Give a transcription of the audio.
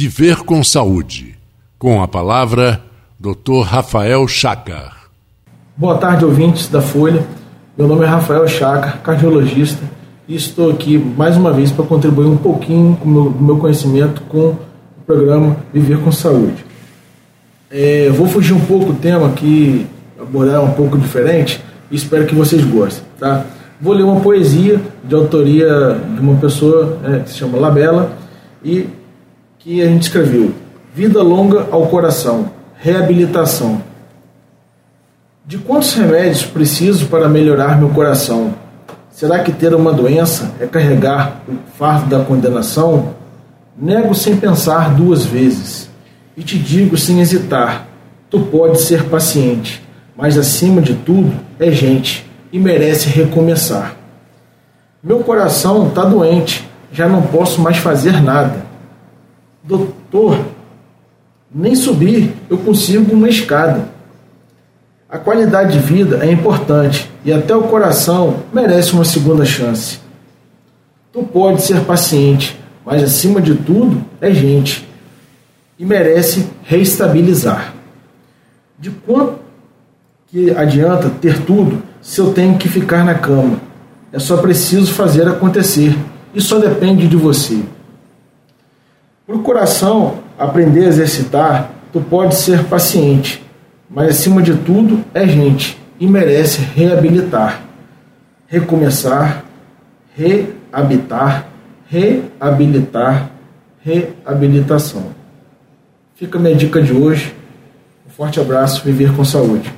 Viver com Saúde. Com a palavra, Dr. Rafael Chacar. Boa tarde, ouvintes da Folha. Meu nome é Rafael Chacar, cardiologista, e estou aqui mais uma vez para contribuir um pouquinho com o meu, conhecimento com o programa Viver com Saúde. É, vou fugir um pouco do tema aqui, abordar um pouco diferente, e espero que vocês gostem. Tá? Vou ler uma poesia de autoria de uma pessoa né, que se chama Labela e que a gente escreveu: Vida longa ao coração, reabilitação. De quantos remédios preciso para melhorar meu coração? Será que ter uma doença é carregar o fardo da condenação? Nego sem pensar duas vezes e te digo sem hesitar: tu pode ser paciente, mas acima de tudo é gente e merece recomeçar. Meu coração está doente, já não posso mais fazer nada. Doutor, nem subir eu consigo uma escada. A qualidade de vida é importante e até o coração merece uma segunda chance. Tu pode ser paciente, mas acima de tudo é gente e merece reestabilizar. De quanto que adianta ter tudo se eu tenho que ficar na cama? É só preciso fazer acontecer e só depende de você. Para o coração aprender a exercitar, tu pode ser paciente, mas acima de tudo é gente e merece reabilitar, recomeçar, reabitar, reabilitar, reabilitação. Fica a minha dica de hoje. Um forte abraço, viver com saúde.